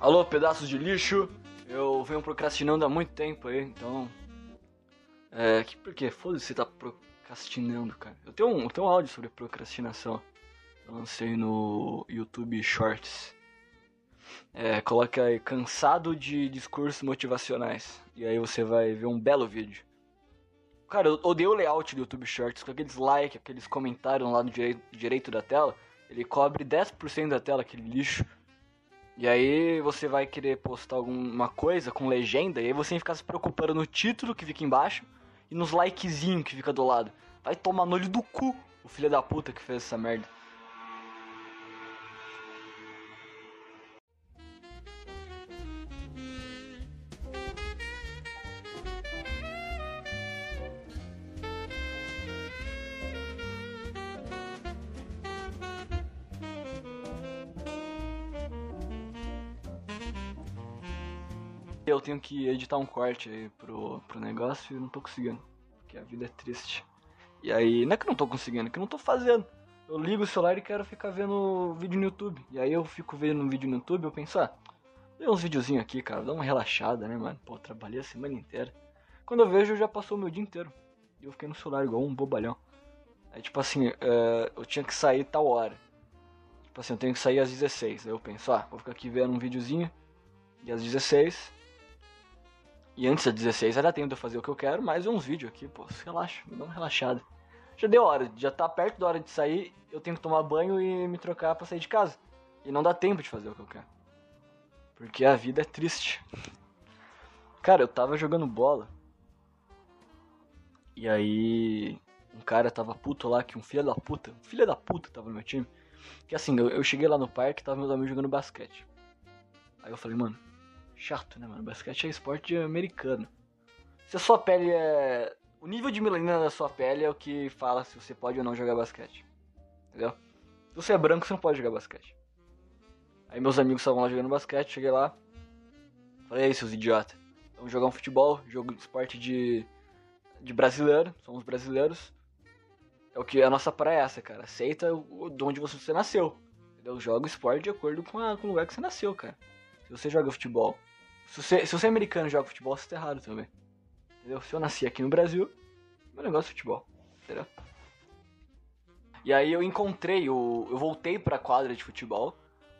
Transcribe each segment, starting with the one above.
Alô, pedaços de lixo. Eu venho procrastinando há muito tempo aí, então. É. Que, por quê? Foda-se, você tá procrastinando, cara. Eu tenho, um, eu tenho um áudio sobre procrastinação. Eu lancei no YouTube Shorts. É, coloca aí, cansado de discursos motivacionais. E aí você vai ver um belo vídeo. Cara, eu odeio o layout do YouTube Shorts, com aqueles likes, aqueles comentários no direito, direito da tela. Ele cobre 10% da tela, aquele lixo. E aí você vai querer postar alguma coisa com legenda, e aí você fica se preocupando no título que fica embaixo e nos likezinhos que fica do lado. Vai tomar no olho do cu o filho da puta que fez essa merda. Eu tenho que editar um corte aí pro, pro negócio e não tô conseguindo. Porque a vida é triste. E aí, não é que eu não tô conseguindo, é que eu não tô fazendo. Eu ligo o celular e quero ficar vendo vídeo no YouTube. E aí eu fico vendo um vídeo no YouTube e eu penso, ah, vê uns videozinhos aqui, cara, dá uma relaxada, né, mano? Pô, trabalhei a semana inteira. Quando eu vejo, já passou o meu dia inteiro. E eu fiquei no celular igual um bobalhão. Aí, tipo assim, uh, eu tinha que sair tal hora. Tipo assim, eu tenho que sair às 16. Aí eu penso, ah, vou ficar aqui vendo um videozinho. E às 16 e antes das 16 era tempo de eu fazer o que eu quero, mas uns vídeos aqui, pô, relaxa, me dá uma relaxada. Já deu hora, já tá perto da hora de sair, eu tenho que tomar banho e me trocar pra sair de casa. E não dá tempo de fazer o que eu quero. Porque a vida é triste. Cara, eu tava jogando bola. E aí. Um cara tava puto lá, que um filho da puta, um filho da puta tava no meu time. Que assim, eu, eu cheguei lá no parque tava meus amigos jogando basquete. Aí eu falei, mano, chato, né, mano? Basquete é esporte americano. Se a sua pele é. O nível de melanina da sua pele é o que fala se você pode ou não jogar basquete. Entendeu? Se você é branco, você não pode jogar basquete. Aí meus amigos estavam lá jogando basquete, cheguei lá. Falei, aí, seus idiotas. Vamos jogar um futebol, jogo de esporte de. de brasileiro, somos brasileiros. É o que a nossa praia é essa, cara. Aceita o, de onde você nasceu. Entendeu? Joga esporte de acordo com, a, com o lugar que você nasceu, cara. Se você joga futebol se você, se você é americano e joga futebol, você tá errado também. Entendeu? Se eu nasci aqui no Brasil, meu negócio é futebol. Entendeu? E aí eu encontrei, o, eu voltei pra quadra de futebol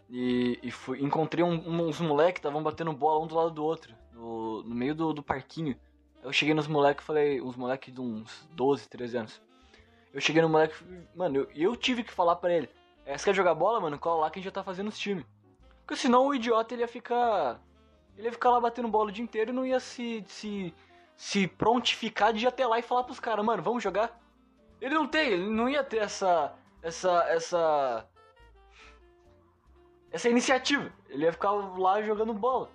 e, e fui, encontrei um, uns moleques que estavam batendo bola um do lado do outro, no, no meio do, do parquinho. Eu cheguei nos moleques e falei, uns moleques de uns 12, 13 anos. Eu cheguei no moleque, mano, eu, eu tive que falar pra ele: é, Você quer jogar bola, mano? Cola lá que a gente já tá fazendo os times. Porque senão o idiota ele ia ficar ele ia ficar lá batendo bola o dia inteiro e não ia se, se, se prontificar de ir até lá e falar pros caras, mano, vamos jogar? Ele não tem, ele não ia ter essa. essa. essa. essa iniciativa. Ele ia ficar lá jogando bola.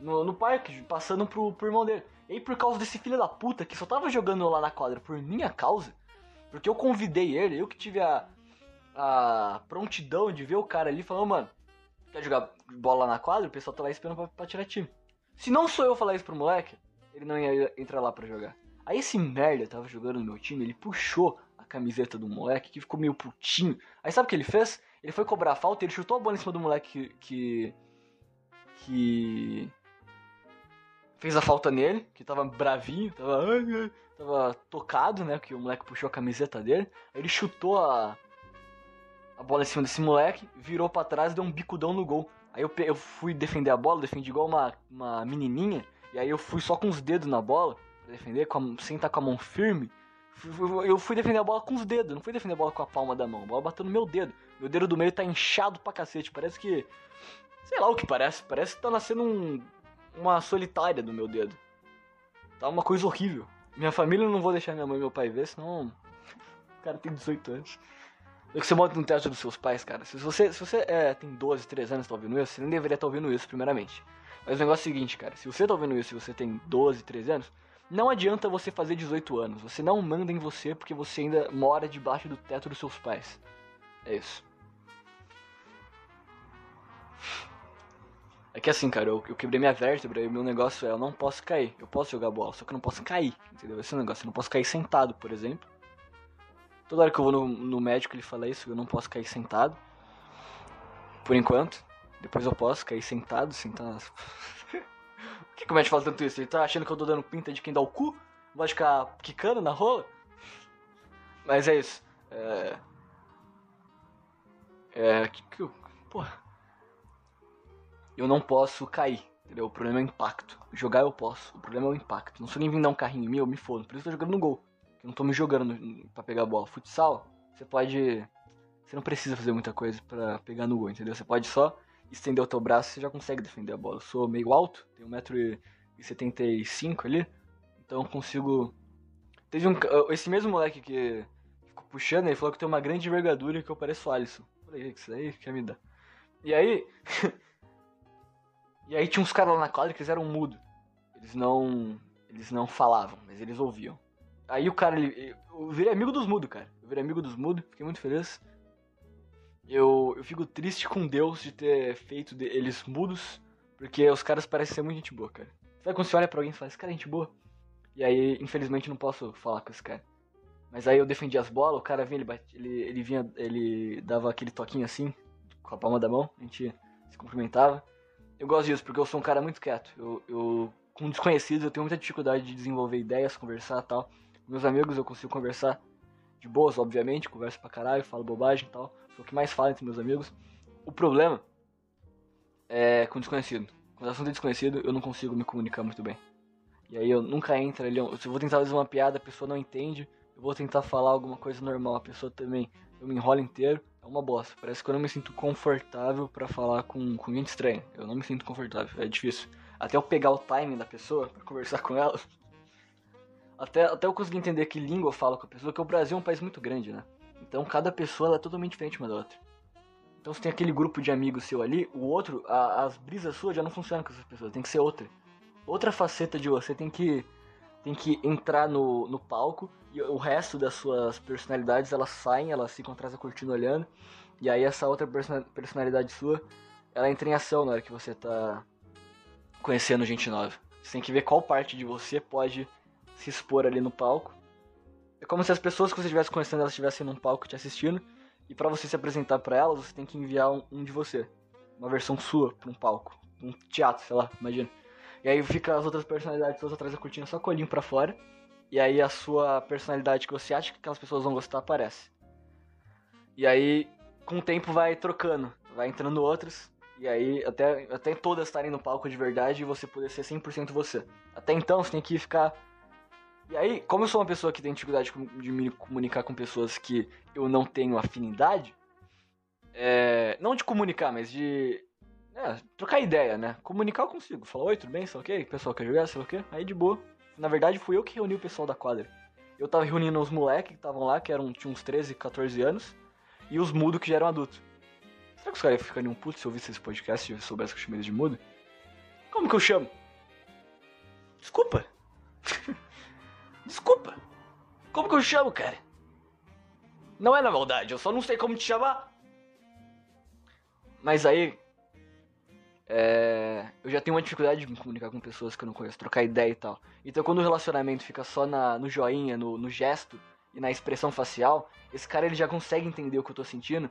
No, no parque, passando pro, pro irmão dele. E aí, por causa desse filho da puta que só tava jogando lá na quadra por minha causa, porque eu convidei ele, eu que tive a, a prontidão de ver o cara ali falando, mano, quer jogar bola na quadra, o pessoal tá lá esperando pra, pra tirar time. Se não sou eu falar isso pro moleque, ele não ia entrar lá para jogar. Aí esse merda tava jogando no meu time, ele puxou a camiseta do moleque, que ficou meio putinho. Aí sabe o que ele fez? Ele foi cobrar a falta, ele chutou a bola em cima do moleque que. que. fez a falta nele, que tava bravinho, tava. tava tocado, né? Que o moleque puxou a camiseta dele. Aí ele chutou a, a bola em cima desse moleque, virou para trás e deu um bicudão no gol. Aí eu, eu fui defender a bola, defendi igual uma, uma menininha, e aí eu fui só com os dedos na bola, pra defender, a, sem estar com a mão firme. Eu fui defender a bola com os dedos, não fui defender a bola com a palma da mão. A bola bateu no meu dedo. Meu dedo do meio tá inchado pra cacete. Parece que. Sei lá o que parece. Parece que tá nascendo um, uma solitária do meu dedo. Tá uma coisa horrível. Minha família não vou deixar minha mãe e meu pai ver, senão. O cara tem 18 anos. É que você monta no teto dos seus pais, cara. Se você, se você é, tem 12, 13 anos e tá ouvindo isso, você nem deveria estar tá ouvindo isso, primeiramente. Mas o negócio é o seguinte, cara. Se você tá ouvindo isso e você tem 12, 13 anos, não adianta você fazer 18 anos. Você não manda em você porque você ainda mora debaixo do teto dos seus pais. É isso. É que assim, cara, eu, eu quebrei minha vértebra e o meu negócio é, eu não posso cair. Eu posso jogar bola, só que eu não posso cair, entendeu? Esse é o negócio. Eu não posso cair sentado, por exemplo. Toda hora que eu vou no, no médico ele fala isso, eu não posso cair sentado. Por enquanto. Depois eu posso cair sentado, sentado. Por que, que o Matt fala tanto isso? Ele tá achando que eu tô dando pinta de quem dá o cu? Vai ficar quicando na rola? Mas é isso. É. É. Que, que, porra. Eu não posso cair, entendeu? O problema é o impacto. Jogar eu posso. O problema é o impacto. Não sou nem vir dar um carrinho em mim, eu me fodo. Por isso eu tô jogando no gol. Eu não tô me jogando para pegar a bola. Futsal, você pode. Você não precisa fazer muita coisa para pegar no gol, entendeu? Você pode só estender o teu braço e você já consegue defender a bola. Eu sou meio alto, tenho 1,75m ali, então eu consigo. Teve um. Esse mesmo moleque que ficou puxando, ele falou que tem uma grande envergadura e que eu pareço Alisson. Falei, isso aí quer me dar. E aí. e aí tinha uns caras lá na quadra que eles eram mudos. Eles não. Eles não falavam, mas eles ouviam. Aí o cara, ele, eu virei amigo dos mudos, cara. Eu virei amigo dos mudos, fiquei muito feliz. Eu, eu fico triste com Deus de ter feito de, eles mudos, porque os caras parecem ser muito gente boa, cara. Sabe quando você olha pra alguém e fala, esse cara é gente boa? E aí, infelizmente, não posso falar com esse cara. Mas aí eu defendi as bolas, o cara vinha, ele, bate, ele, ele vinha, ele dava aquele toquinho assim, com a palma da mão, a gente se cumprimentava. Eu gosto disso, porque eu sou um cara muito quieto. Eu, eu com desconhecidos, eu tenho muita dificuldade de desenvolver ideias, conversar e tal meus amigos eu consigo conversar de boas, obviamente, converso pra caralho, falo bobagem e tal. Sou o que mais falo entre meus amigos. O problema é com desconhecido. Com assunto é desconhecido, eu não consigo me comunicar muito bem. E aí eu nunca entro ali. Se eu vou tentar fazer uma piada, a pessoa não entende. Eu vou tentar falar alguma coisa normal, a pessoa também. Eu me enrolo inteiro, é uma bosta. Parece que eu não me sinto confortável para falar com, com gente estranha. Eu não me sinto confortável, é difícil. Até eu pegar o timing da pessoa para conversar com ela, até, até eu consegui entender que língua eu falo com a pessoa, que o Brasil é um país muito grande, né? Então cada pessoa é totalmente diferente uma da outra. Então você tem aquele grupo de amigos seu ali, o outro, a, as brisas suas já não funcionam com essas pessoas, tem que ser outra. Outra faceta de você tem que tem que entrar no, no palco e o resto das suas personalidades elas saem, elas ficam atrás da cortina olhando. E aí essa outra personalidade sua, ela entra em ação na hora que você tá conhecendo gente nova. Você tem que ver qual parte de você pode se expor ali no palco. É como se as pessoas que você estivesse conhecendo elas estivessem num palco te assistindo. E para você se apresentar para elas, você tem que enviar um, um de você. Uma versão sua pra um palco. Um teatro, sei lá, imagina. E aí fica as outras personalidades todas atrás da cortina só colinho pra fora. E aí a sua personalidade que você acha que aquelas pessoas vão gostar aparece. E aí, com o tempo, vai trocando. Vai entrando outros. E aí, até, até todas estarem no palco de verdade e você poder ser 100% você. Até então, você tem que ficar e aí, como eu sou uma pessoa que tem dificuldade de me comunicar com pessoas que eu não tenho afinidade, é, não de comunicar, mas de é, trocar ideia, né? Comunicar eu consigo. Falar, oi, tudo bem? Sei o quê? pessoal quer jogar? Sei o quê? Aí de boa. Na verdade, fui eu que reuni o pessoal da quadra. Eu tava reunindo os moleques que estavam lá, que eram, tinham uns 13, 14 anos, e os mudos que já eram adultos. Será que os caras iam ficar um puto se eu ouvisse esse podcast e soubesse que eu chamei eles de mudo? Como que eu chamo? Desculpa. Desculpa. Como que eu chamo, cara? Não é na maldade, eu só não sei como te chamar. Mas aí. É, eu já tenho uma dificuldade de me comunicar com pessoas que eu não conheço, trocar ideia e tal. Então quando o relacionamento fica só na, no joinha, no, no gesto e na expressão facial, esse cara ele já consegue entender o que eu tô sentindo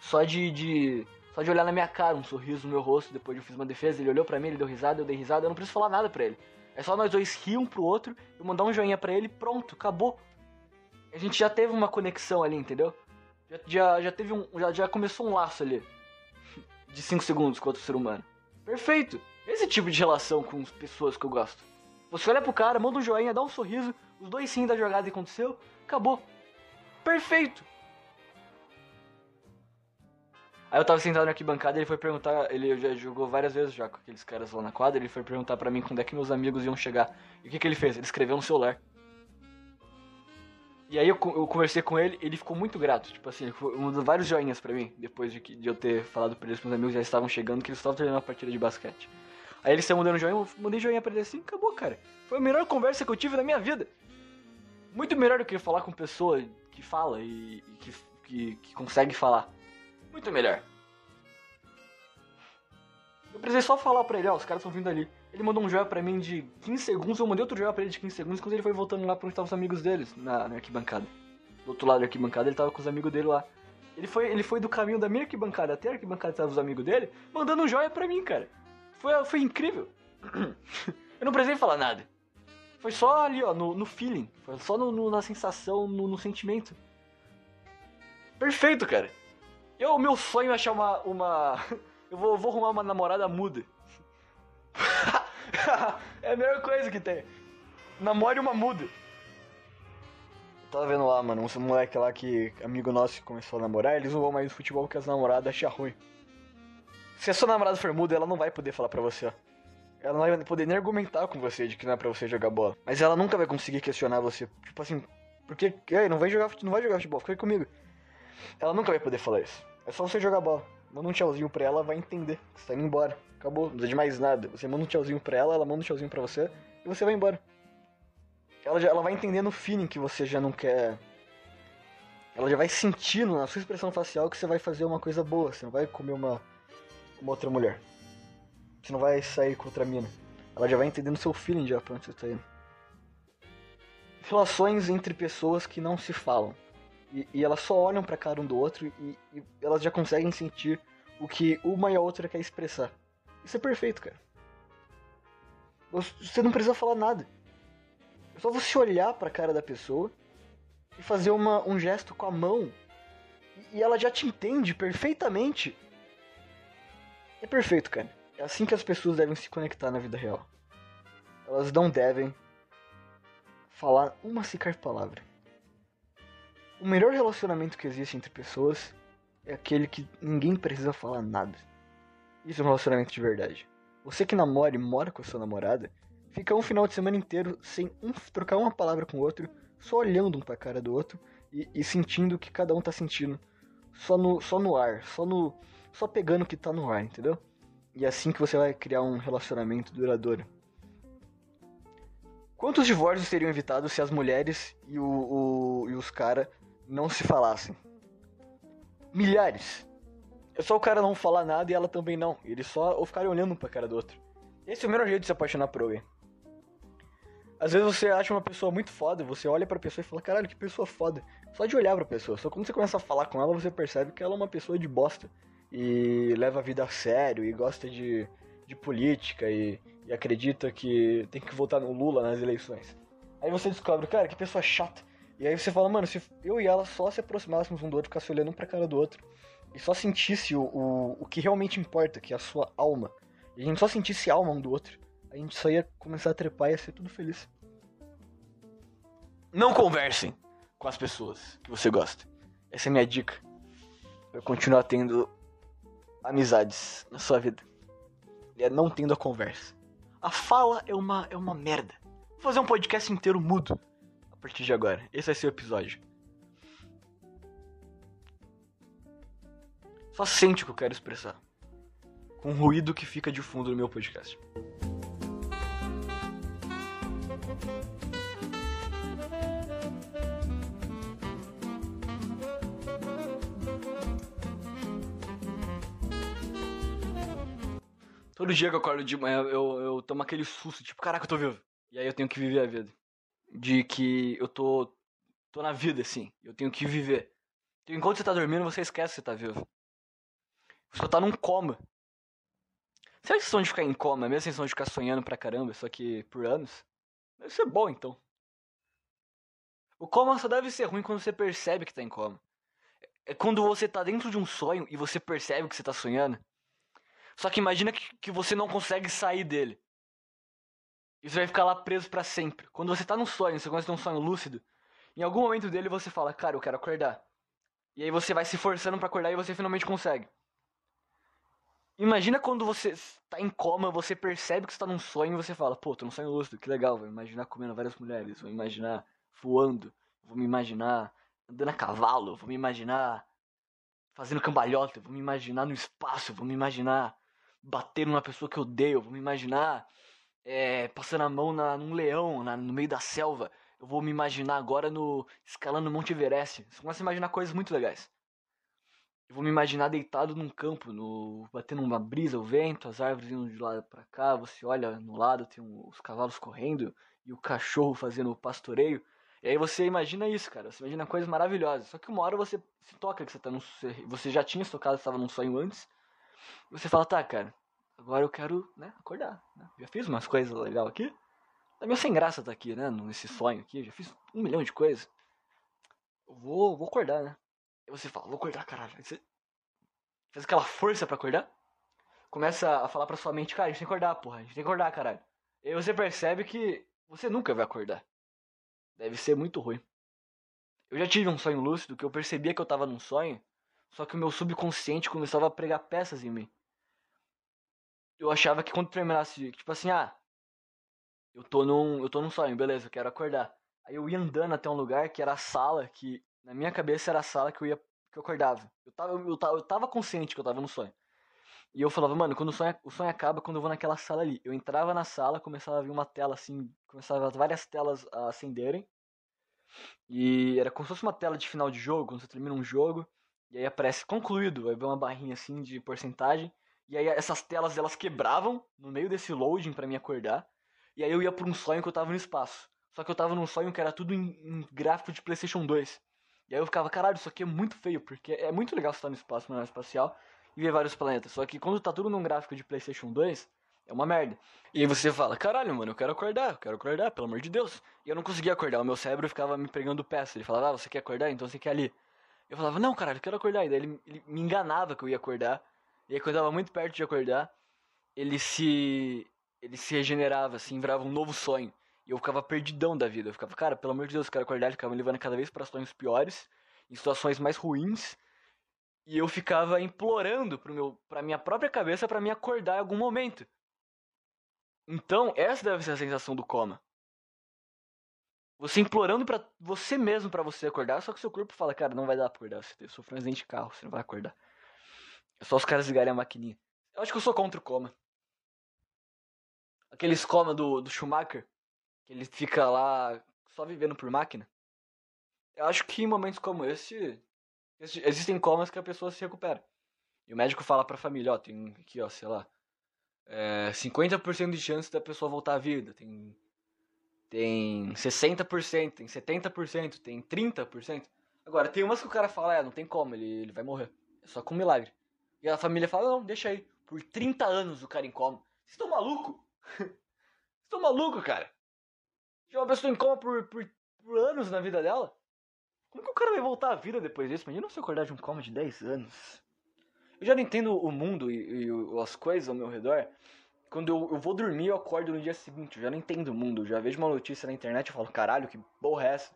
só de, de só de olhar na minha cara, um sorriso no meu rosto, depois eu fiz uma defesa, ele olhou para mim, ele deu risada, eu dei risada, eu não preciso falar nada pra ele. É só nós dois rir um pro outro, eu mandar um joinha para ele, pronto, acabou. A gente já teve uma conexão ali, entendeu? Já, já, já teve um. Já, já começou um laço ali. De 5 segundos com outro ser humano. Perfeito! Esse tipo de relação com as pessoas que eu gosto. Você olha pro cara, manda um joinha, dá um sorriso, os dois sim da jogada aconteceu, acabou. Perfeito! Aí eu tava sentado na arquibancada e ele foi perguntar, ele já jogou várias vezes já com aqueles caras lá na quadra, ele foi perguntar para mim quando é que meus amigos iam chegar. E o que que ele fez? Ele escreveu no celular. E aí eu, eu conversei com ele, ele ficou muito grato, tipo assim, ele mandou vários joinhas para mim, depois de, que, de eu ter falado pra eles que meus amigos já estavam chegando, que eles estavam terminando a partida de basquete. Aí eles estão mandando joinha, eu mandei joinha pra ele assim, acabou, cara. Foi a melhor conversa que eu tive na minha vida. Muito melhor do que falar com pessoa que fala e, e que, que, que consegue falar. Muito melhor. Eu precisei só falar pra ele, ó, os caras estão vindo ali. Ele mandou um joia pra mim de 15 segundos, eu mandei outro joia pra ele de 15 segundos quando ele foi voltando lá pra onde estavam os amigos deles, na, na arquibancada. Do outro lado da arquibancada ele tava com os amigos dele lá. Ele foi, ele foi do caminho da minha arquibancada até a arquibancada tava os amigos dele, mandando um joia pra mim, cara. Foi, foi incrível. Eu não precisei falar nada. Foi só ali, ó, no, no feeling. Foi só no, no, na sensação, no, no sentimento. Perfeito, cara. Eu, meu sonho é achar uma. uma... Eu vou, vou arrumar uma namorada muda. é a melhor coisa que tem. Namore uma muda. Eu tava vendo lá, mano, uns moleque lá que, amigo nosso, que começou a namorar, eles não vão mais no futebol porque as namoradas acham ruim. Se a sua namorada for muda, ela não vai poder falar pra você, ó. Ela não vai poder nem argumentar com você de que não é pra você jogar bola. Mas ela nunca vai conseguir questionar você. Tipo assim, porque. Ei, não vai jogar, não vai jogar futebol, fica comigo. Ela nunca vai poder falar isso. É só você jogar bola. Manda um tchauzinho pra ela, vai entender. Você tá indo embora. Acabou, não precisa de mais nada. Você manda um tchauzinho pra ela, ela manda um tchauzinho pra você e você vai embora. Ela, já, ela vai entender no feeling que você já não quer. Ela já vai sentindo na sua expressão facial que você vai fazer uma coisa boa. Você não vai comer uma, uma outra mulher. Você não vai sair com outra mina. Ela já vai entender no seu feeling já pra onde você tá indo. Relações entre pessoas que não se falam. E, e elas só olham pra cara um do outro e, e elas já conseguem sentir o que uma e a outra quer expressar. Isso é perfeito, cara. Você não precisa falar nada. É só você olhar pra cara da pessoa e fazer uma, um gesto com a mão e ela já te entende perfeitamente. É perfeito, cara. É assim que as pessoas devem se conectar na vida real. Elas não devem falar uma sequer palavra. O melhor relacionamento que existe entre pessoas é aquele que ninguém precisa falar nada. Isso é um relacionamento de verdade. Você que namora e mora com a sua namorada, fica um final de semana inteiro sem um, trocar uma palavra com o outro, só olhando um pra cara do outro e, e sentindo o que cada um tá sentindo. Só no, só no ar, só no. Só pegando o que tá no ar, entendeu? E é assim que você vai criar um relacionamento duradouro. Quantos divórcios seriam evitados se as mulheres e, o, o e os caras não se falassem. Milhares. É só o cara não falar nada e ela também não. Eles só ou ficarem olhando um pra cara do outro. Esse é o melhor jeito de se apaixonar por alguém. Às vezes você acha uma pessoa muito foda, você olha pra pessoa e fala, caralho, que pessoa foda. Só de olhar pra pessoa. Só quando você começa a falar com ela, você percebe que ela é uma pessoa de bosta. E leva a vida a sério e gosta de, de política e, e acredita que tem que votar no Lula nas eleições. Aí você descobre, cara, que pessoa chata. E aí você fala, mano, se eu e ela só se aproximássemos um do outro, ficasse olhando um pra cara do outro, e só sentisse o, o, o que realmente importa, que é a sua alma, e a gente só sentisse a alma um do outro, a gente só ia começar a trepar e ia ser tudo feliz. Não conversem com as pessoas que você gosta. Essa é a minha dica. Pra continuar tendo amizades na sua vida. E é não tendo a conversa. A fala é uma, é uma merda. Vou fazer um podcast inteiro mudo partir de agora. Esse vai ser o episódio. Só sente o que eu quero expressar. Com o ruído que fica de fundo no meu podcast. Todo dia que eu acordo de manhã, eu, eu tomo aquele susto, tipo, caraca, eu tô vivo. E aí eu tenho que viver a vida de que eu tô, tô na vida, assim. Eu tenho que viver. Então, enquanto você tá dormindo, você esquece que você tá vivo. Você tá num coma. Será que a sensação de ficar em coma, a mesma sensação de ficar sonhando pra caramba, só que por anos? Deve ser bom, então. O coma só deve ser ruim quando você percebe que tá em coma. É quando você tá dentro de um sonho e você percebe que você tá sonhando. Só que imagina que, que você não consegue sair dele. Você vai ficar lá preso para sempre. Quando você tá num sonho, você começa a ter um sonho lúcido, em algum momento dele você fala, cara, eu quero acordar. E aí você vai se forçando para acordar e você finalmente consegue. Imagina quando você tá em coma, você percebe que você tá num sonho e você fala, pô, tô num sonho lúcido, que legal, vou imaginar comendo várias mulheres, vou imaginar voando, vou me imaginar andando a cavalo, vou me imaginar fazendo cambalhota, vou me imaginar no espaço, vou me imaginar batendo numa pessoa que eu odeio, vou me imaginar é, passando a mão na, num leão na, no meio da selva. Eu vou me imaginar agora no escalando o Monte Everest. Você começa a imaginar coisas muito legais. Eu vou me imaginar deitado num campo, no, batendo uma brisa, o vento, as árvores indo de lado para cá. Você olha no lado, tem um, os cavalos correndo e o cachorro fazendo o pastoreio. E aí você imagina isso, cara. Você imagina coisas maravilhosas. Só que uma hora você se toca que você tá num. Você já tinha se tocado, estava num sonho antes. Você fala, tá, cara, agora eu quero, né, acordar. Né? Já fiz umas coisas legais aqui. Tá meio sem graça tá aqui, né? Nesse sonho aqui. Já fiz um milhão de coisas. Eu vou, vou acordar, né? E você fala, vou acordar, caralho. Você faz aquela força para acordar. Começa a falar pra sua mente, cara, a gente tem que acordar, porra. A gente tem que acordar, caralho. E aí você percebe que você nunca vai acordar. Deve ser muito ruim. Eu já tive um sonho lúcido que eu percebia que eu tava num sonho, só que o meu subconsciente começava a pregar peças em mim. Eu achava que quando terminasse, tipo assim, ah, eu tô num, eu tô num sonho, beleza, eu quero acordar. Aí eu ia andando até um lugar que era a sala, que na minha cabeça era a sala que eu ia que eu acordava. Eu tava, eu, tava, eu tava consciente que eu tava no sonho. E eu falava, mano, quando o sonho, o sonho acaba, quando eu vou naquela sala ali. Eu entrava na sala, começava a ver uma tela assim, começava várias telas a acenderem. E era como se fosse uma tela de final de jogo, quando você termina um jogo. E aí aparece concluído, vai ver uma barrinha assim de porcentagem. E aí essas telas elas quebravam no meio desse loading para me acordar. E aí eu ia pra um sonho que eu tava no espaço. Só que eu tava num sonho que era tudo em, em gráfico de PlayStation 2. E aí eu ficava, caralho, isso aqui é muito feio, porque é muito legal estar no espaço, no espacial e ver vários planetas. Só que quando tá tudo num gráfico de PlayStation 2, é uma merda. E aí você fala, caralho, mano, eu quero acordar, eu quero acordar, pelo amor de Deus. E eu não conseguia acordar, o meu cérebro ficava me pregando peça. Ele falava, ah, você quer acordar? Então você quer ali. Eu falava, não, caralho, eu quero acordar. E daí ele, ele me enganava que eu ia acordar. E aí quando eu tava muito perto de acordar, ele se. ele se regenerava, assim, virava um novo sonho. E eu ficava perdidão da vida. Eu ficava, cara, pelo amor de Deus, eu quero acordar. Ele ficava me levando cada vez para sonhos piores, em situações mais ruins. E eu ficava implorando pro meu, pra minha própria cabeça para me acordar em algum momento. Então, essa deve ser a sensação do coma. Você implorando para você mesmo para você acordar, só que seu corpo fala, cara, não vai dar pra acordar, você sofreu um acidente de carro, você não vai acordar. É só os caras ligarem a maquininha. Eu acho que eu sou contra o coma. Aqueles coma do, do Schumacher, que ele fica lá só vivendo por máquina. Eu acho que em momentos como esse, Existem comas que a pessoa se recupera. E o médico fala pra família, ó, tem aqui, ó, sei lá, é, 50% de chance da pessoa voltar à vida, tem, tem 60%, tem 70%, tem 30%. Agora, tem umas que o cara fala, é, não tem como, ele, ele vai morrer. É só com um milagre. E a família fala, não, deixa aí. Por 30 anos o cara em coma. Vocês estão maluco? Vocês estão maluco, cara? Tinha uma pessoa em coma por, por, por anos na vida dela. Como que o cara vai voltar à vida depois disso? Imagina se eu acordar de um coma de 10 anos. Eu já não entendo o mundo e, e as coisas ao meu redor. Quando eu, eu, vou dormir, eu acordo no dia seguinte. Eu já não entendo o mundo. Eu já vejo uma notícia na internet e falo, caralho, que porra é essa?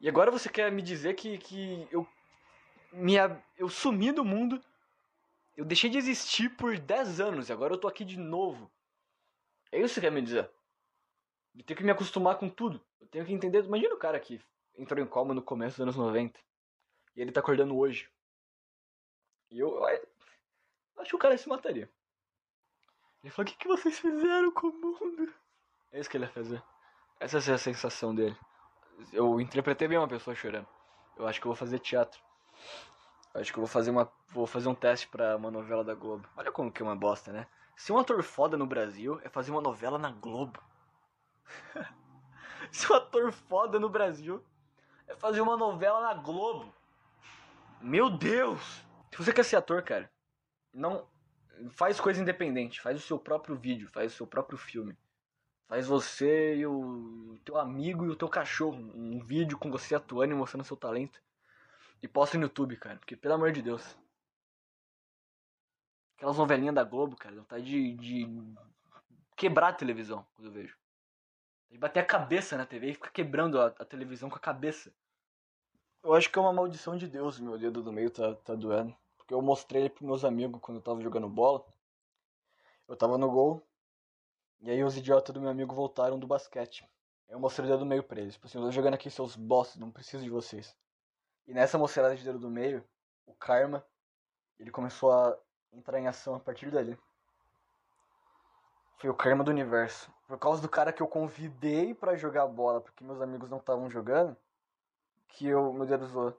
E agora você quer me dizer que, que eu, minha, eu sumi do mundo. Eu deixei de existir por 10 anos e agora eu tô aqui de novo. É isso que quer me dizer? Eu tenho que me acostumar com tudo. Eu tenho que entender. Imagina o cara que entrou em coma no começo dos anos 90. E ele tá acordando hoje. E eu, eu acho que o cara se mataria. Ele falou: O que, que vocês fizeram com o mundo? É isso que ele ia fazer. Essa é a sensação dele. Eu interpretei bem uma pessoa chorando. Eu acho que eu vou fazer teatro. Acho que eu vou fazer uma. Vou fazer um teste pra uma novela da Globo. Olha como que é uma bosta, né? Se um ator foda no Brasil é fazer uma novela na Globo. Se o ator foda no Brasil é fazer uma novela na Globo. Meu Deus! Se você quer ser ator, cara, não faz coisa independente, faz o seu próprio vídeo, faz o seu próprio filme. Faz você e o teu amigo e o teu cachorro um vídeo com você atuando e mostrando seu talento. E posta no YouTube, cara, porque pelo amor de Deus. Aquelas novelinhas da Globo, cara, vontade de, de quebrar a televisão quando eu vejo. E bater a cabeça na TV e ficar quebrando a, a, televisão com a cabeça. Eu acho que é uma maldição de Deus, meu dedo do meio tá, tá doendo. Porque eu mostrei ele pros meus amigos quando eu tava jogando bola. Eu tava no gol. E aí os idiotas do meu amigo voltaram do basquete. Eu mostrei o dedo do meio pra eles. Tipo assim, eu tô jogando aqui seus boss, não preciso de vocês. E nessa mostrada de dedo do meio, o Karma, ele começou a entrar em ação a partir dali. Foi o karma do universo. Por causa do cara que eu convidei para jogar bola, porque meus amigos não estavam jogando, que eu, meu Deus, zoou.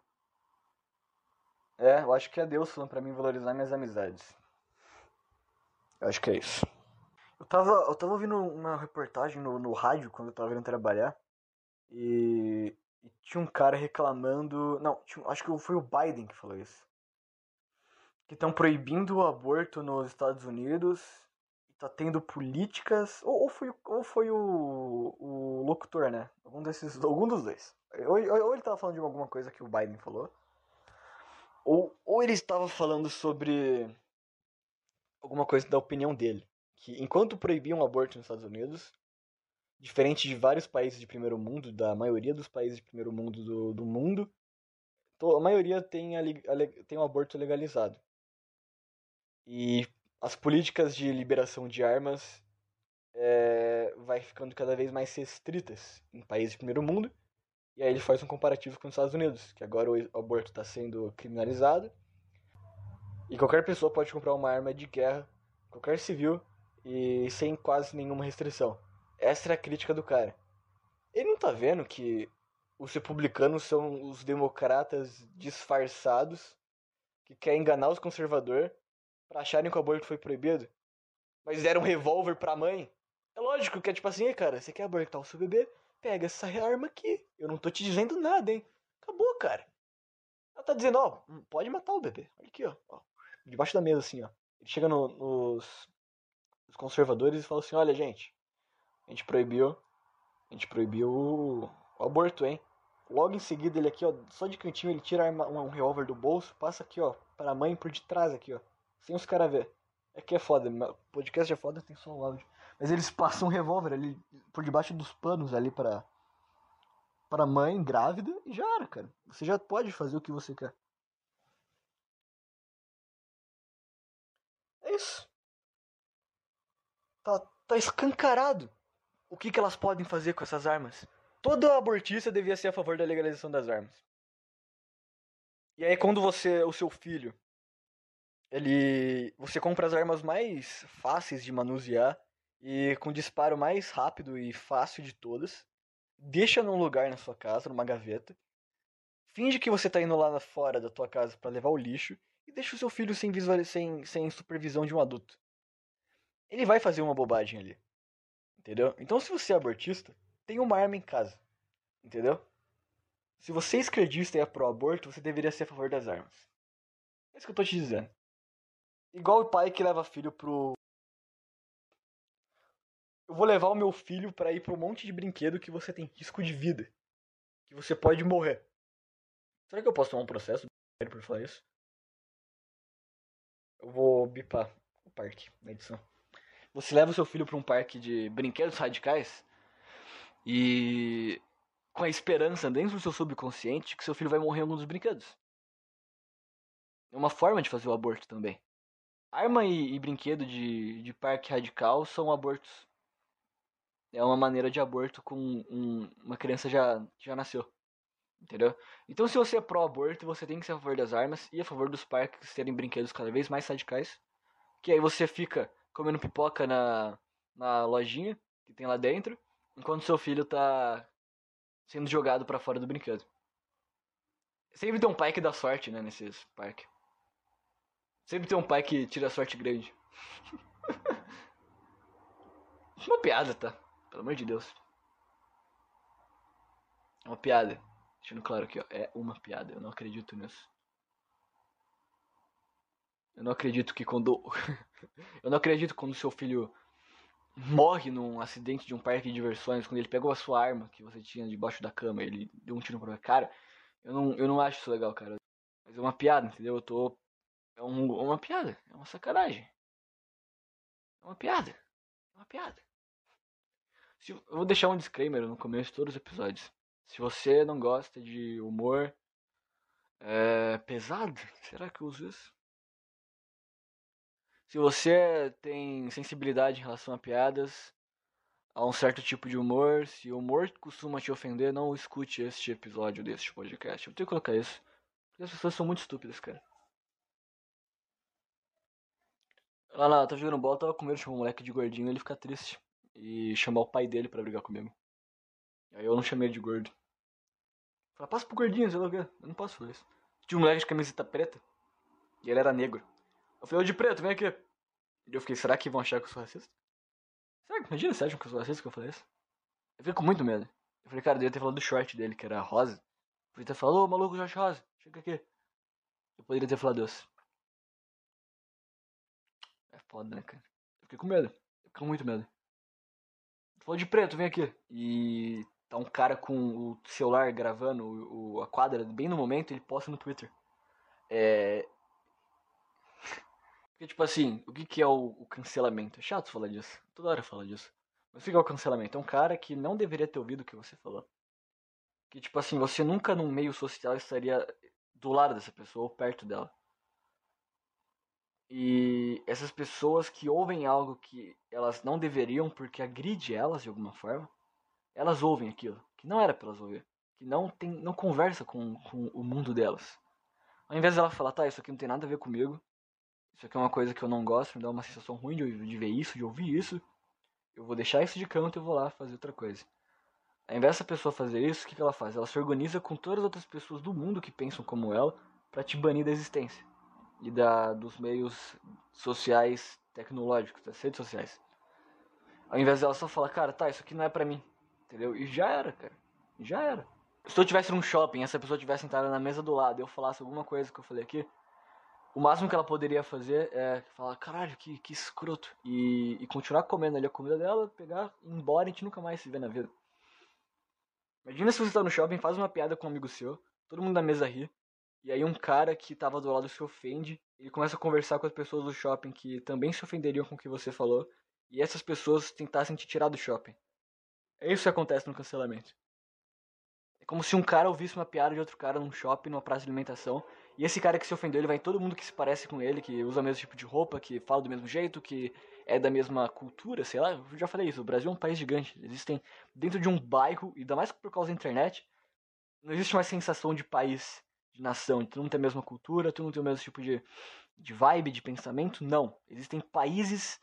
É, eu acho que é Deus falando pra mim valorizar minhas amizades. Eu acho que é isso. Eu tava, eu tava ouvindo uma reportagem no, no rádio quando eu tava vindo trabalhar. E, e tinha um cara reclamando. Não, tinha, acho que foi o Biden que falou isso. Que estão proibindo o aborto nos Estados Unidos. Tá tendo políticas. Ou, ou foi, ou foi o, o locutor, né? Algum, desses, algum dos dois. Ou, ou ele tava falando de alguma coisa que o Biden falou. Ou, ou ele estava falando sobre alguma coisa da opinião dele. Que enquanto proibiam o aborto nos Estados Unidos, diferente de vários países de primeiro mundo, da maioria dos países de primeiro mundo do, do mundo, a maioria tem, a, a, tem o aborto legalizado. E as políticas de liberação de armas é, vai ficando cada vez mais restritas em países de primeiro mundo. E aí ele faz um comparativo com os Estados Unidos, que agora o aborto está sendo criminalizado. E qualquer pessoa pode comprar uma arma de guerra, qualquer civil, e sem quase nenhuma restrição. Essa é a crítica do cara. Ele não tá vendo que os republicanos são os democratas disfarçados que querem enganar os conservadores para acharem que o aborto foi proibido, mas deram um revólver pra mãe. É lógico que é tipo assim, cara, você quer abortar o seu bebê? Pega essa arma aqui. Eu não tô te dizendo nada, hein? Acabou, cara. Ela tá dizendo, ó, pode matar o bebê. Olha aqui, ó. ó debaixo da mesa, assim, ó. Ele chega no, nos, nos conservadores e fala assim, olha, gente, a gente proibiu. A gente proibiu o, aborto, hein? Logo em seguida, ele aqui, ó, só de cantinho, ele tira um, um revólver do bolso, passa aqui, ó, pra mãe por detrás aqui, ó. Sem os caras ver. É que é foda, podcast é foda, tem só o áudio. Mas eles passam um revólver ali por debaixo dos panos ali para para mãe grávida e já era, cara. Você já pode fazer o que você quer. É isso. Tá, tá escancarado o que, que elas podem fazer com essas armas. Toda abortista devia ser a favor da legalização das armas. E aí quando você, o seu filho, ele, você compra as armas mais fáceis de manusear e com disparo mais rápido e fácil de todas, deixa num lugar na sua casa, numa gaveta, finge que você tá indo lá fora da tua casa para levar o lixo e deixa o seu filho sem, sem, sem supervisão de um adulto. Ele vai fazer uma bobagem ali. Entendeu? Então, se você é abortista, tem uma arma em casa. Entendeu? Se você é esquerdista e é pró-aborto, você deveria ser a favor das armas. É isso que eu tô te dizendo. Igual o pai que leva filho pro. Eu vou levar o meu filho para ir pro monte de brinquedo que você tem risco de vida. Que você pode morrer. Será que eu posso tomar um processo por falar isso? Eu vou bipar o parque na edição. Você leva o seu filho para um parque de brinquedos radicais e com a esperança dentro do seu subconsciente que seu filho vai morrer em algum dos brinquedos. É uma forma de fazer o aborto também. Arma e, e brinquedo de, de parque radical são abortos. É uma maneira de aborto com um, uma criança já já nasceu. Entendeu? Então, se você é pró-aborto, você tem que ser a favor das armas e a favor dos parques terem brinquedos cada vez mais radicais. Que aí você fica comendo pipoca na, na lojinha que tem lá dentro, enquanto seu filho tá sendo jogado para fora do brinquedo. Sempre tem um pai que dá sorte, né, nesses parques. Sempre tem um pai que tira sorte grande. uma piada, tá? Pelo amor de Deus. É uma piada. Deixando claro aqui, ó. É uma piada. Eu não acredito nisso. Eu não acredito que quando. eu não acredito quando seu filho morre num acidente de um parque de diversões, quando ele pegou a sua arma que você tinha debaixo da cama, ele deu um tiro pra cara. Eu não, eu não acho isso legal, cara. Mas é uma piada, entendeu? Eu tô. É um, uma piada. É uma sacanagem. É uma piada. É uma piada. Se, eu vou deixar um disclaimer no começo de todos os episódios. Se você não gosta de humor é, pesado, será que eu uso isso? Se você tem sensibilidade em relação a piadas, a um certo tipo de humor, se o humor costuma te ofender, não escute este episódio deste podcast. Eu tenho que colocar isso. Porque as pessoas são muito estúpidas, cara. Lá na, tá jogando bola, tava com medo de chamar um moleque de gordinho ele ficar triste. E chamar o pai dele para brigar comigo. Aí eu não chamei ele de gordo. Falei, passa pro gordinho, sei lá o quê. Eu não posso fazer isso. Tinha um moleque de camiseta preta. E ele era negro. Eu falei, ô de preto, vem aqui. E eu fiquei, será que vão achar que eu sou racista? Será que, imagina se acham que eu sou racista que eu falei isso? Eu fico com muito medo. Eu falei, cara, eu devia ter falado do short dele, que era rosa. Eu podia ter falado, ô maluco, short rosa, chega aqui. Eu poderia ter falado isso. É foda, né, cara? Eu fiquei com medo. Eu fiquei com muito medo. Falou de preto, vem aqui. E tá um cara com o celular gravando o, o, a quadra bem no momento, ele posta no Twitter. É. Porque, tipo assim, o que, que é o, o cancelamento? É chato falar disso. Toda hora fala disso. Mas o que é o cancelamento? É um cara que não deveria ter ouvido o que você falou. Que, tipo assim, você nunca num meio social estaria do lado dessa pessoa ou perto dela. E essas pessoas que ouvem algo que elas não deveriam porque agride elas de alguma forma, elas ouvem aquilo que não era para elas ouvir, que não tem, não conversa com, com o mundo delas. Ao invés dela falar, tá, isso aqui não tem nada a ver comigo, isso aqui é uma coisa que eu não gosto, me dá uma sensação ruim de, de ver isso, de ouvir isso, eu vou deixar isso de canto e vou lá fazer outra coisa. Ao invés dessa pessoa fazer isso, o que, que ela faz? Ela se organiza com todas as outras pessoas do mundo que pensam como ela para te banir da existência e da, dos meios sociais tecnológicos, das redes sociais. Ao invés dela só falar, cara, tá, isso aqui não é pra mim. Entendeu? E já era, cara. Já era. Se eu tivesse num shopping, essa pessoa tivesse sentada na mesa do lado e eu falasse alguma coisa que eu falei aqui, o máximo que ela poderia fazer é falar, caralho, que, que escroto. E, e continuar comendo ali a comida dela, pegar, ir embora e a gente nunca mais se vê na vida. Imagina se você tá no shopping, faz uma piada com um amigo seu, todo mundo na mesa ri, e aí um cara que tava do lado se ofende, ele começa a conversar com as pessoas do shopping que também se ofenderiam com o que você falou, e essas pessoas tentassem te tirar do shopping. É isso que acontece no cancelamento. É como se um cara ouvisse uma piada de outro cara num shopping, numa praça de alimentação, e esse cara que se ofendeu, ele vai em todo mundo que se parece com ele, que usa o mesmo tipo de roupa, que fala do mesmo jeito, que é da mesma cultura, sei lá. Eu já falei isso, o Brasil é um país gigante. Existem, dentro de um bairro, e ainda mais por causa da internet, não existe uma sensação de país de nação, tu não tem a mesma cultura, tu não tem o mesmo tipo de, de vibe, de pensamento, não. Existem países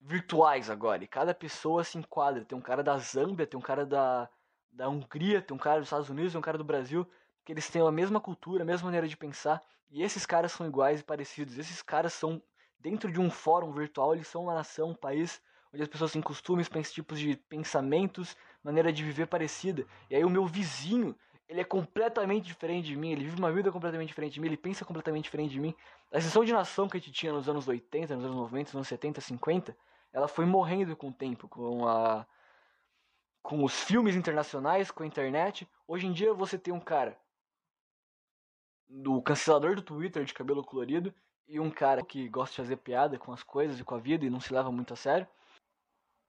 virtuais agora, e cada pessoa se enquadra. Tem um cara da Zâmbia, tem um cara da, da Hungria, tem um cara dos Estados Unidos, tem um cara do Brasil, que eles têm a mesma cultura, a mesma maneira de pensar, e esses caras são iguais e parecidos. Esses caras são, dentro de um fórum virtual, eles são uma nação, um país, onde as pessoas têm costumes, tipos de pensamentos, maneira de viver parecida. E aí o meu vizinho, ele é completamente diferente de mim, ele vive uma vida completamente diferente de mim, ele pensa completamente diferente de mim. A sensação de nação que a gente tinha nos anos 80, nos anos 90, nos anos 70, 50, ela foi morrendo com o tempo, com a com os filmes internacionais, com a internet. Hoje em dia você tem um cara do cancelador do Twitter de cabelo colorido e um cara que gosta de fazer piada com as coisas e com a vida e não se leva muito a sério.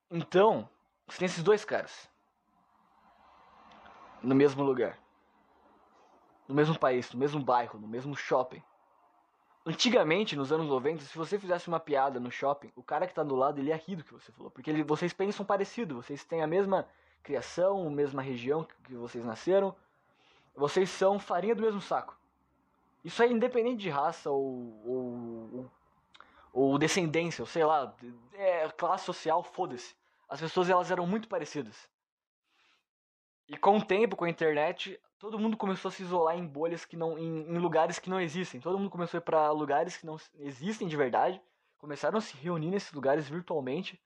Então, você tem esses dois caras no mesmo lugar no mesmo país, no mesmo bairro, no mesmo shopping. Antigamente, nos anos 90, se você fizesse uma piada no shopping, o cara que tá do lado, ele ia rir do que você falou. Porque ele, vocês pensam parecido, vocês têm a mesma criação, a mesma região que vocês nasceram. Vocês são farinha do mesmo saco. Isso é independente de raça ou, ou, ou descendência, ou sei lá, é, classe social, foda-se. As pessoas elas eram muito parecidas. E com o tempo, com a internet, todo mundo começou a se isolar em bolhas que não. em, em lugares que não existem. Todo mundo começou a ir para lugares que não existem de verdade. Começaram a se reunir nesses lugares virtualmente.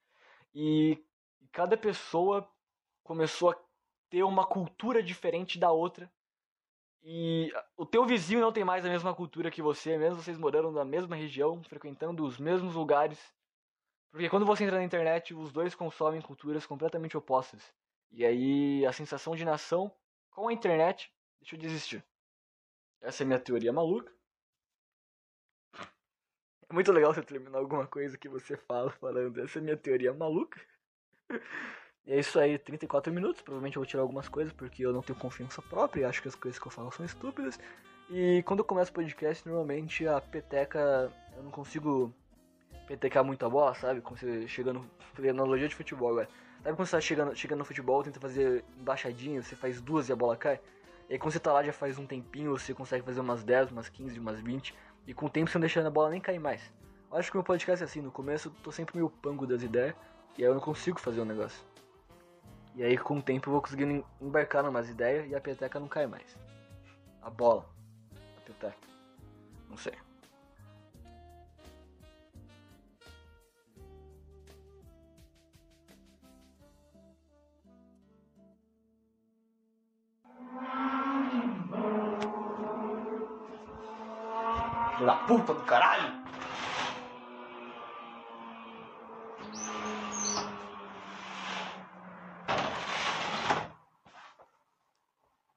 E cada pessoa começou a ter uma cultura diferente da outra. E o teu vizinho não tem mais a mesma cultura que você, mesmo vocês morando na mesma região, frequentando os mesmos lugares. Porque quando você entra na internet, os dois consomem culturas completamente opostas. E aí a sensação de nação com a internet, deixa eu desistir. Essa é minha teoria maluca. É muito legal você terminar alguma coisa que você fala falando, essa é minha teoria maluca. E é isso aí, 34 minutos. Provavelmente eu vou tirar algumas coisas porque eu não tenho confiança própria acho que as coisas que eu falo são estúpidas. E quando eu começo o podcast, normalmente a peteca. Eu não consigo petecar muito a bola, sabe? Como você chegando. Analogia de futebol agora. Sabe quando você tá chegando, chegando no futebol, tenta fazer embaixadinha, você faz duas e a bola cai? E aí quando você tá lá já faz um tempinho, você consegue fazer umas 10, umas 15, umas 20, e com o tempo você não deixa a bola nem cair mais. Eu acho que o meu podcast é assim, no começo eu tô sempre meio pango das ideias, e aí eu não consigo fazer o um negócio. E aí com o tempo eu vou conseguindo embarcar numas ideias e a peteca não cai mais. A bola. A peteca. Não sei. da puta do caralho!